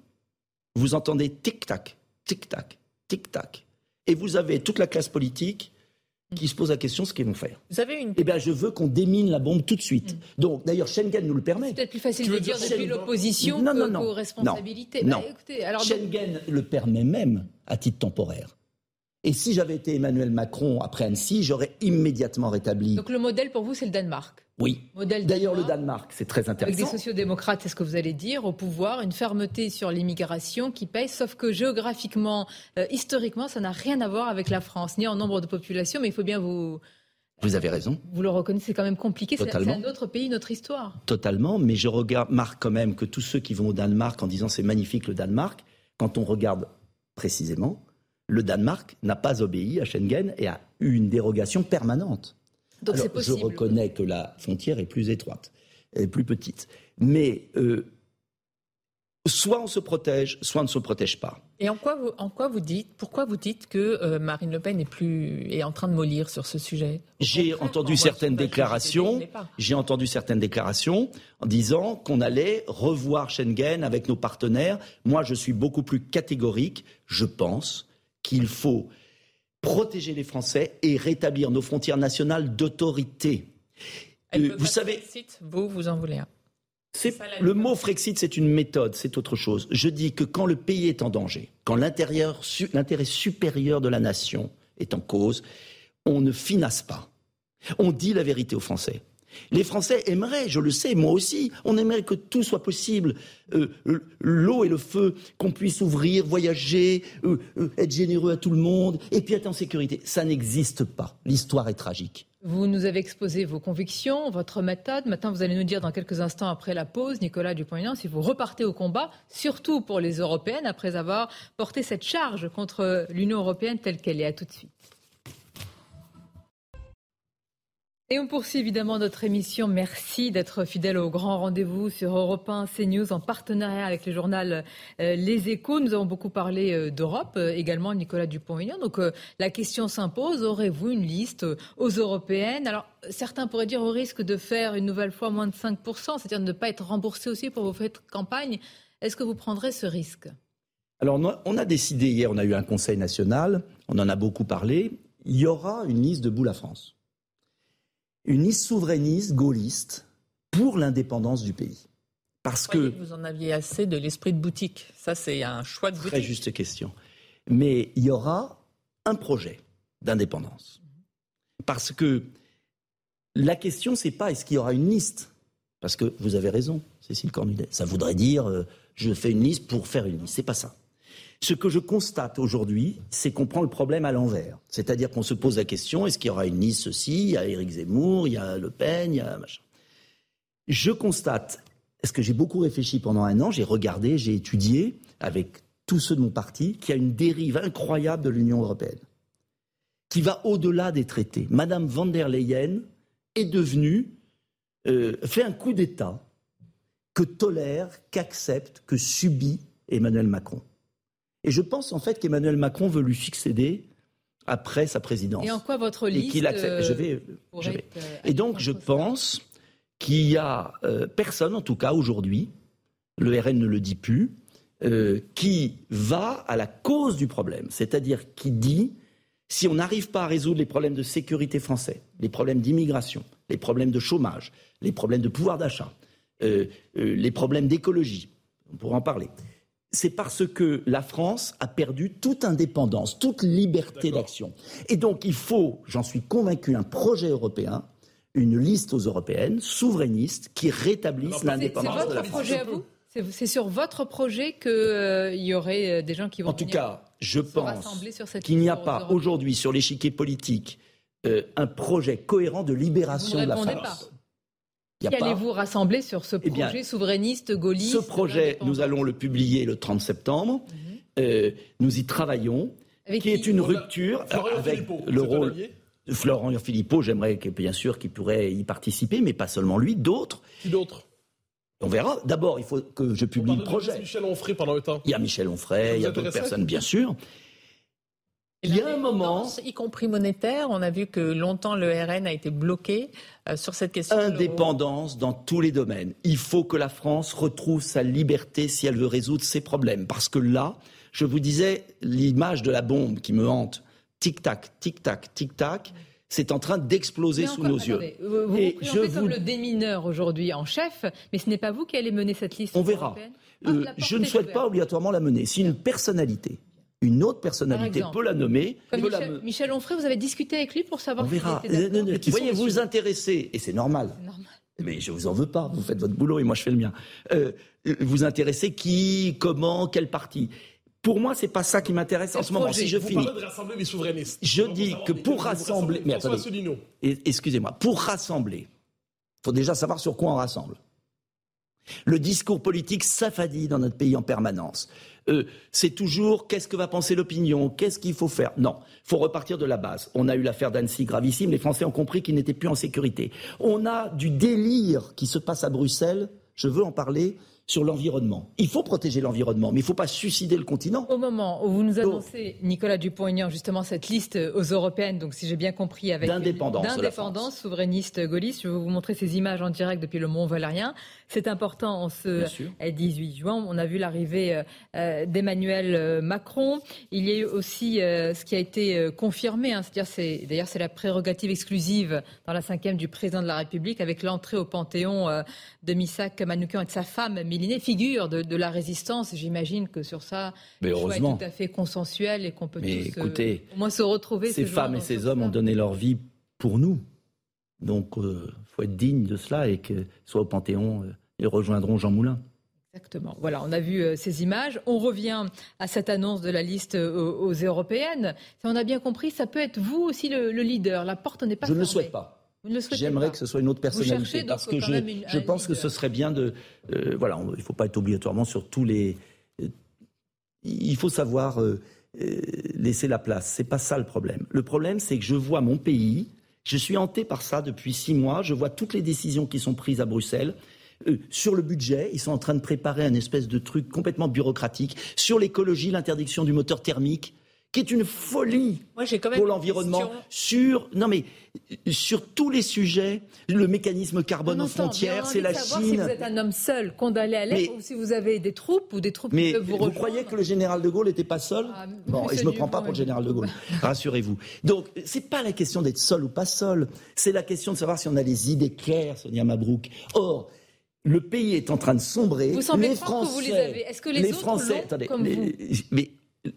vous entendez tic-tac, tic-tac, tic-tac. Et vous avez toute la classe politique qui se pose la question ce qu'ils vont faire. Vous avez une... Eh bien, je veux qu'on démine la bombe tout de suite. Mm. Donc, d'ailleurs, Schengen nous le permet. C'est peut-être plus facile de dire depuis l'opposition qu'aux responsabilités. Non, bah, Schengen le permet même à titre temporaire. Et si j'avais été Emmanuel Macron après Annecy, j'aurais immédiatement rétabli. Donc le modèle pour vous, c'est le Danemark Oui. D'ailleurs, le Danemark, c'est très intéressant. Avec des sociodémocrates, c'est ce que vous allez dire, au pouvoir, une fermeté sur l'immigration qui paye, sauf que géographiquement, euh, historiquement, ça n'a rien à voir avec la France, ni en nombre de population, mais il faut bien vous. Vous avez raison. Vous le reconnaissez, c'est quand même compliqué. C'est un autre pays, notre histoire. Totalement, mais je remarque quand même que tous ceux qui vont au Danemark en disant c'est magnifique le Danemark, quand on regarde précisément, le Danemark n'a pas obéi à Schengen et a eu une dérogation permanente. Donc c'est possible. Je reconnais que la frontière est plus étroite, est plus petite. Mais euh, soit on se protège, soit on ne se protège pas. Et en quoi vous, en quoi vous dites, pourquoi vous dites que euh, Marine Le Pen est, plus, est en train de mollir sur ce sujet? J'ai entendu certaines déclarations. J'ai entendu certaines déclarations en disant qu'on allait revoir Schengen avec nos partenaires. Moi, je suis beaucoup plus catégorique. Je pense qu'il faut protéger les Français et rétablir nos frontières nationales d'autorité. Euh, vous savez, vous vous en voulez un. le mot Frexit, c'est une méthode, c'est autre chose. Je dis que quand le pays est en danger, quand l'intérêt supérieur de la nation est en cause, on ne finasse pas. On dit la vérité aux Français. Les Français aimeraient, je le sais, moi aussi, on aimerait que tout soit possible. Euh, l'eau et le feu, qu'on puisse ouvrir, voyager, euh, euh, être généreux à tout le monde, et puis être en sécurité. Ça n'existe pas. L'histoire est tragique. Vous nous avez exposé vos convictions, votre méthode. Maintenant, vous allez nous dire dans quelques instants après la pause, Nicolas Dupont-Aignan, si vous repartez au combat, surtout pour les Européennes, après avoir porté cette charge contre l'Union européenne telle qu'elle est. À tout de suite. Et on poursuit évidemment notre émission. Merci d'être fidèle au grand rendez-vous sur Europe 1 CNews en partenariat avec le journal euh, Les Échos. Nous avons beaucoup parlé euh, d'Europe, euh, également Nicolas Dupont-Aignan. Donc la question s'impose, aurez-vous une liste aux européennes? Alors certains pourraient dire au risque de faire une nouvelle fois moins de 5%, c'est-à-dire de ne pas être remboursé aussi pour vos frais de campagne. Est-ce que vous prendrez ce risque? Alors on a décidé hier, on a eu un conseil national, on en a beaucoup parlé, il y aura une liste de boule à France une liste souverainiste, gaulliste, pour l'indépendance du pays. Parce que, vous en aviez assez de l'esprit de boutique. Ça, c'est un choix de boutique. Très juste question. Mais il y aura un projet d'indépendance. Parce que la question, c'est pas est-ce qu'il y aura une liste Parce que vous avez raison, Cécile Cornudet. Ça voudrait dire euh, je fais une liste pour faire une liste. C'est pas ça. Ce que je constate aujourd'hui, c'est qu'on prend le problème à l'envers. C'est-à-dire qu'on se pose la question est-ce qu'il y aura une liste ceci Il y a Éric Zemmour, il y a Le Pen, il y a machin. Je constate, est-ce que j'ai beaucoup réfléchi pendant un an, j'ai regardé, j'ai étudié avec tous ceux de mon parti, qu'il y a une dérive incroyable de l'Union européenne, qui va au-delà des traités. Madame van der Leyen est devenue, euh, fait un coup d'État que tolère, qu'accepte, que subit Emmanuel Macron. Et je pense en fait qu'Emmanuel Macron veut lui succéder après sa présidence. Et en quoi votre liste et accepte, je vais, euh, je vais. Euh, et donc je pense qu'il y a euh, personne, en tout cas aujourd'hui, le RN ne le dit plus, qui va à la cause du problème, c'est-à-dire qui dit si on n'arrive pas à résoudre les problèmes de sécurité français, les problèmes d'immigration, les problèmes de chômage, les problèmes de pouvoir d'achat, les problèmes d'écologie, on pourra en parler, c'est parce que la France a perdu toute indépendance, toute liberté d'action. Et donc il faut, j'en suis convaincu, un projet européen, une liste aux européennes, souverainiste, qui rétablisse l'indépendance de la France. C'est votre projet à vous c'est sur votre projet qu'il euh, y aurait euh, des gens qui vont. En tout cas, je pense qu'il n'y a pas aujourd'hui sur l'échiquier politique euh, un projet cohérent de libération de la France. Qui allez-vous rassembler sur ce eh projet souverainiste, gaulliste Ce projet, nous allons le publier le 30 septembre. Mhm. Euh, nous y travaillons, qui, est une rupture avec le rôle. de Florent Philippot, j'aimerais bien sûr qu'il pourrait y participer, mais pas seulement lui, d'autres. Qui d'autres on verra. D'abord, il faut que je publie le projet. Michel Onfray pendant le temps. Il y a Michel Onfray, il y a d'autres personnes, bien sûr. Il y a un moment, y compris monétaire, on a vu que longtemps le RN a été bloqué euh, sur cette question. Indépendance dans tous les domaines. Il faut que la France retrouve sa liberté si elle veut résoudre ses problèmes. Parce que là, je vous disais, l'image de la bombe qui me hante, tic-tac, tic-tac, tic-tac, c'est en train d'exploser sous nos yeux. Vous, vous Et je comme le démineur aujourd'hui en chef, mais ce n'est pas vous qui allez mener cette liste. On verra. Euh, je ne souhaite pas obligatoirement la mener. Si une personnalité une autre personnalité peut la nommer. Michel, Onfray, vous avez discuté avec lui pour savoir. On verra. Vous voyez, vous vous intéressez, et c'est normal. Mais je vous en veux pas. Vous faites votre boulot et moi je fais le mien. Euh, vous intéressez qui, comment, quel parti. Pour moi, c'est pas ça qui m'intéresse en ce moment. Si je vous finis, de rassembler les souverainistes. Je dis que pour rassembler, mais attendez, excusez-moi, pour rassembler, il faut déjà savoir sur quoi on rassemble. Le discours politique s'affadit dans notre pays en permanence. Euh, c'est toujours qu'est-ce que va penser l'opinion, qu'est-ce qu'il faut faire? Non, il faut repartir de la base. On a eu l'affaire d'Annecy gravissime, les Français ont compris qu'ils n'étaient plus en sécurité. On a du délire qui se passe à Bruxelles, je veux en parler, sur l'environnement. Il faut protéger l'environnement, mais il ne faut pas suicider le continent. Au moment où vous nous annoncez, Nicolas Dupont-Aignan, justement cette liste aux européennes, donc si j'ai bien compris, avec d'indépendance, souverainiste gaulliste, je vais vous montrer ces images en direct depuis le Mont Valérien. C'est important en ce 18 juin. On a vu l'arrivée euh, euh, d'Emmanuel euh, Macron. Il y a eu aussi ce qui a été confirmé, hein, c'est-à-dire c'est d'ailleurs c'est la prérogative exclusive dans la cinquième du président de la République avec l'entrée au Panthéon de Missak Manoukian et de sa femme figure de, la résistance. J'imagine que sur ça, Mais heureusement. est tout à fait consensuel et qu'on peut tous euh, au moins se retrouver. Ces femmes et ces hommes ont donné leur vie pour nous. Donc, il euh, faut être digne de cela et que soit au Panthéon, euh, ils rejoindront Jean Moulin. Exactement. Voilà, on a vu ces images. On revient à cette annonce de la liste aux, européennes. On a bien compris, ça peut être vous aussi le, leader. La porte n'est pas Je ne le souhaite pas. J'aimerais que ce soit une autre personnalité parce que je, je pense que ce serait bien de euh, voilà il ne faut pas être obligatoirement sur tous les euh, il faut savoir euh, laisser la place c'est pas ça le problème le problème c'est que je vois mon pays je suis hanté par ça depuis six mois je vois toutes les décisions qui sont prises à Bruxelles sur le budget, ils sont en train de préparer un espèce de truc complètement bureaucratique. Sur l'écologie, l'interdiction du moteur thermique, qui est une folie pour l'environnement. Sur non mais sur tous les sujets, le mécanisme carbone aux frontières, c'est la Chine. Si vous êtes un homme seul condamné à l'être, ou si vous avez des troupes ou des troupes qui peuvent vous rejoindre. Vous croyez que le général de Gaulle n'était pas seul ah, Bon, et je me prends pas pour le général de Gaulle. Rassurez-vous. Donc c'est pas la question d'être seul ou pas seul. C'est la question de savoir si on a les idées claires, Sonia Mabrouk. Or le pays est en train de sombrer. Vous semblez les Français, que vous les avez. Est-ce que les, les autres Français, attendez, comme vous mais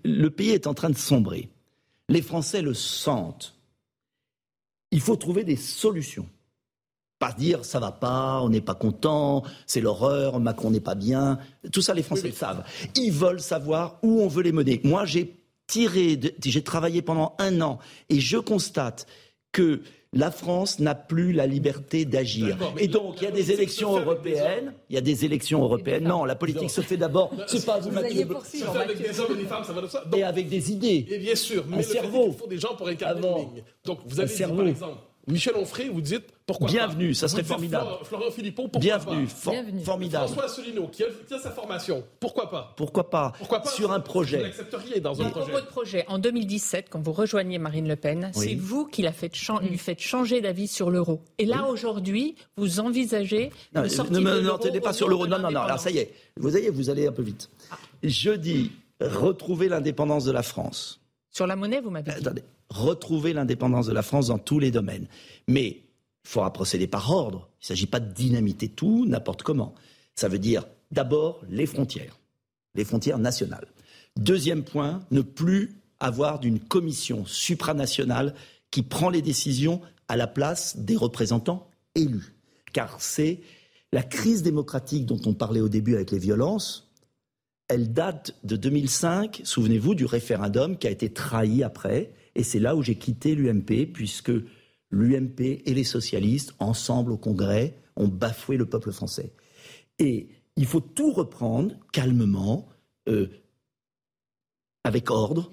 le pays est en train de sombrer. Les Français le sentent. Il faut trouver des solutions. Pas dire ça va pas, on n'est pas content, c'est l'horreur, Macron n'est pas bien. Tout ça, les Français le savent. Ils veulent savoir où on veut les mener. Moi, j'ai tiré, j'ai travaillé pendant un an et je constate que la France n'a plus la liberté d'agir. Et donc, il y a des élections européennes. Il y a des élections européennes. Non, la politique se fait d'abord. C'est pas vous, Mathieu. avec des hommes et des femmes, ça va de ça. Et avec des idées. Et bien sûr, mais le cerveau. il faut des gens pour incarner une ligne. Donc, vous avez dit, par exemple, Michel Onfray, vous dites pourquoi Bienvenue, ça serait formidable. Florent Philippot, pourquoi Bienvenue, pas? Bienvenue, formidable. François Asselineau, qui a, sa formation, pourquoi pas? Pourquoi pas Pourquoi pas? Sur un projet. Vous n'accepteriez dans un projet. de projet. En 2017, quand vous rejoignez Marine Le Pen, c'est vous qui la faites lui faites changer d'avis sur l'euro. Et là, aujourd'hui, vous envisagez non, Ne me pas sur l'euro. Non, non, non. Alors ça y est. Vous voyez, vous allez un peu vite. Je dis retrouver l'indépendance de la France. Sur la monnaie, vous m'avez dit. Attendez. Retrouver l'indépendance de la France dans tous les domaines. Mais il faudra procéder par ordre. Il ne s'agit pas de dynamiter tout n'importe comment. Ça veut dire d'abord les frontières, les frontières nationales. Deuxième point, ne plus avoir d'une commission supranationale qui prend les décisions à la place des représentants élus. Car c'est la crise démocratique dont on parlait au début avec les violences, elle date de 2005, souvenez-vous du référendum qui a été trahi après, et c'est là où j'ai quitté l'UMP, puisque l'UMP et les socialistes, ensemble au Congrès, ont bafoué le peuple français. Et il faut tout reprendre calmement, euh, avec ordre,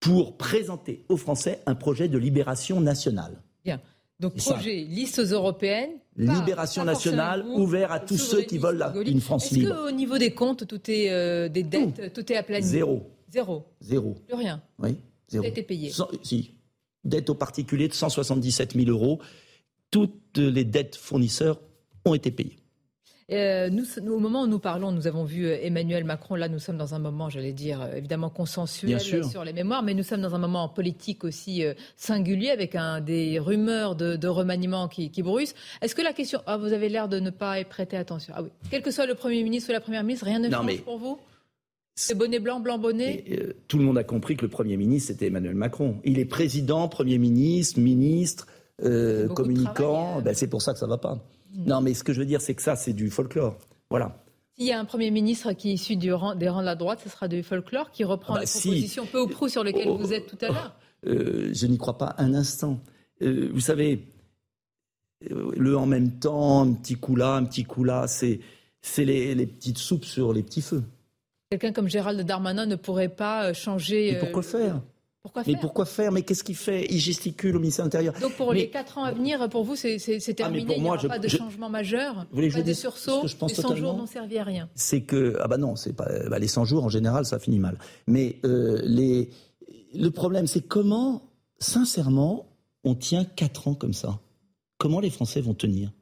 pour présenter aux Français un projet de libération nationale. Bien. Donc projet, listes européennes. Libération nationale, ouvert à tous ceux qui veulent une France libre. Est-ce qu'au niveau des comptes, tout est euh, des dettes, tout. est aplani? Zéro. Zéro. Zéro. Plus rien. Oui. Zéro. Tout a été payé. si dette aux particuliers de 177 000 euros. Toutes les dettes fournisseurs ont été payées. Euh, nous, au moment où nous parlons, nous avons vu euh, Emmanuel Macron. Là, nous sommes dans un moment, j'allais dire, euh, évidemment consensuel sur les mémoires, mais nous sommes dans un moment politique aussi singulier avec un, des rumeurs de, remaniement qui, qui bruissent. Est-ce que la question. Ah, vous avez l'air de ne pas y prêter attention. Ah oui. Quel que soit le Premier ministre ou la Première ministre, rien ne change pour vous? c'est bonnet blanc, blanc bonnet? Euh, Tout le monde a compris que le Premier ministre, c'était Emmanuel Macron. Il est président, Premier ministre, ministre, euh, communicant. Ben, c'est pour ça que ça ne va pas. Non, mais ce que je veux dire, c'est que ça, c'est du folklore. Voilà. S'il y a un Premier ministre qui est issu des rangs de la droite, ce sera du folklore qui reprend ah bah les propositions peu ou prou sur lesquelles oh, vous êtes tout à l'heure Je n'y crois pas un instant. vous savez, le en même temps, un petit coup là, un petit coup là, c'est les, les petites soupes sur les petits feux. Quelqu'un comme Gérald Darmanin ne pourrait pas euh, changer. Mais pourquoi euh, faire? Pourquoi faire Mais pourquoi faire Mais qu'est-ce qu'il fait Il gesticule au ministère de l'Intérieur. Donc pour les quatre ans à venir, pour vous, c'est ah, terminé. Il n'y aura pas de changement majeur, vous voulez pas de sursaut. Je pense les 100 jours n'ont servi à rien. C'est que ah bah non, c'est pas bah, les 100 jours en général, ça finit mal. Mais euh, les le problème, c'est comment, sincèrement, on tient quatre ans comme ça? Comment les Français vont tenir?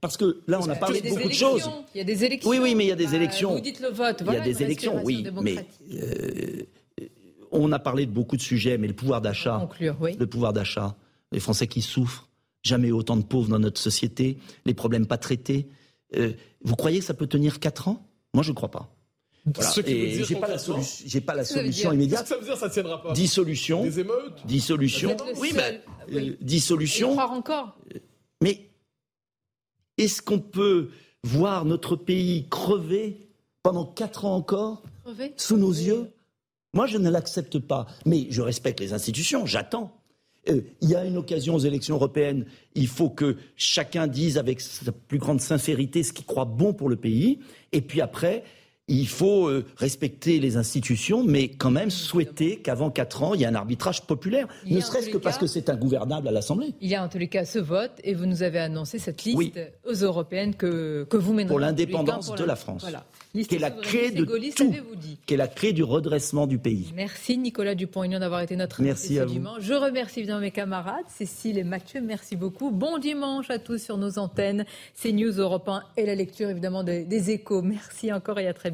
Parce que là, on a parlé de beaucoup de choses. Il y a des élections. Oui, oui, mais il y a des bah, élections. Vous dites le vote. il y a des élections, oui. Mais euh, on a parlé de beaucoup de sujets, mais le pouvoir d'achat. Le pouvoir d'achat. Les Français qui souffrent. Jamais autant de pauvres dans notre société. Les problèmes pas traités. Euh, vous croyez que ça peut tenir 4 ans? Moi, je ne crois pas. Voilà. Et j'ai pas, la j'ai pas la solution immédiate. ça veut dire ça tiendra pas Dissolution. Des émeutes. Dissolution. Oui, mais euh, dissolution. Et croire encore. Mais est-ce qu'on peut voir notre pays crever pendant quatre ans encore sous nos yeux? Moi, je ne l'accepte pas. Mais je respecte les institutions, j'attends. Euh, il y a une occasion aux élections européennes, il faut que chacun dise avec sa plus grande sincérité ce qu'il croit bon pour le pays. Et puis après, il faut euh, respecter les institutions, mais quand même souhaiter qu'avant quatre ans, il y ait un arbitrage populaire, ne serait-ce que parce que c'est ingouvernable à l'Assemblée. Il y a en tous les cas ce vote, et vous nous avez annoncé cette liste aux européennes que, que vous mènerez. Pour l'indépendance de la, France. Voilà. qui est la clé de tout, qui est la clé du redressement du pays. Merci Nicolas Dupont-Aignan d'avoir été notre invité ce dimanche. Je remercie évidemment mes camarades, Cécile et Mathieu, merci beaucoup. Bon dimanche à tous sur nos antennes, CNews Europe 1 et la lecture évidemment des, des échos. Merci encore et à très bientôt.